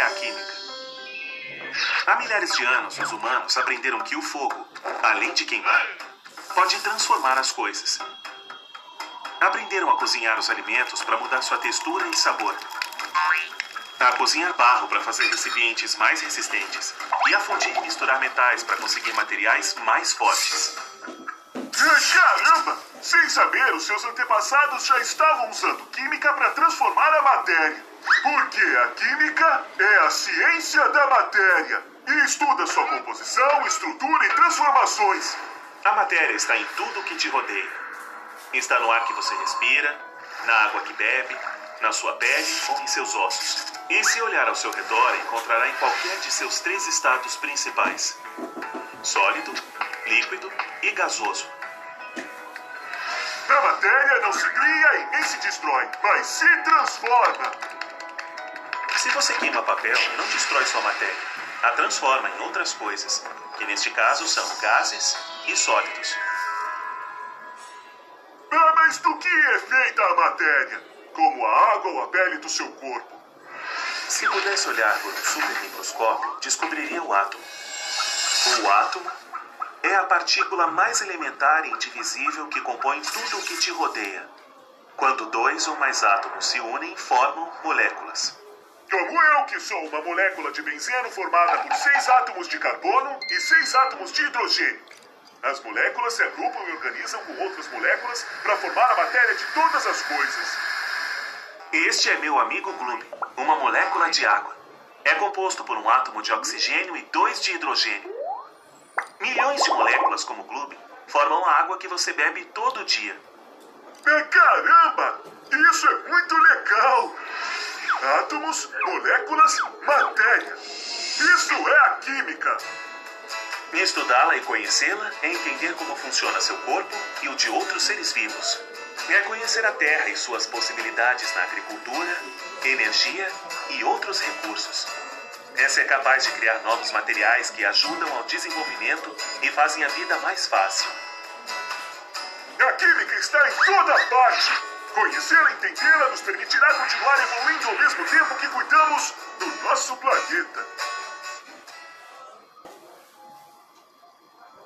é a química? Há milhares de anos, os humanos aprenderam que o fogo, além de queimar, pode transformar as coisas. Aprenderam a cozinhar os alimentos para mudar sua textura e sabor. A cozinhar barro para fazer recipientes mais resistentes. E a fundir e misturar metais para conseguir materiais mais fortes. Sem saber, os seus antepassados já estavam usando química para transformar a matéria. Porque a química é a ciência da matéria e estuda sua composição, estrutura e transformações. A matéria está em tudo que te rodeia. Está no ar que você respira, na água que bebe, na sua pele ou em seus ossos. E se olhar ao seu redor, encontrará em qualquer de seus três estados principais: sólido, líquido e gasoso. A matéria não se cria e nem se destrói, mas se transforma. Se você queima papel, não destrói sua matéria, a transforma em outras coisas, que neste caso são gases e sólidos. Ah, mas do que é feita a matéria? Como a água ou a pele do seu corpo? Se pudesse olhar por um supermicroscópio, descobriria o átomo. O átomo é a partícula mais elementar e indivisível que compõe tudo o que te rodeia. Quando dois ou mais átomos se unem, formam moléculas. Como eu, que sou uma molécula de benzeno formada por seis átomos de carbono e seis átomos de hidrogênio. As moléculas se agrupam e organizam com outras moléculas para formar a matéria de todas as coisas. Este é meu amigo Gloob, uma molécula de água. É composto por um átomo de oxigênio e dois de hidrogênio. Milhões de moléculas como Gloob formam a água que você bebe todo dia. Ah, Caramba! Isso é muito legal! Átomos, moléculas, matéria. Isso é a química. Estudá-la e conhecê-la é entender como funciona seu corpo e o de outros seres vivos. É conhecer a Terra e suas possibilidades na agricultura, energia e outros recursos. É ser capaz de criar novos materiais que ajudam ao desenvolvimento e fazem a vida mais fácil. A química está em toda parte. Conhecê-la e entendê-la nos permitirá continuar evoluindo ao mesmo tempo que cuidamos do nosso planeta.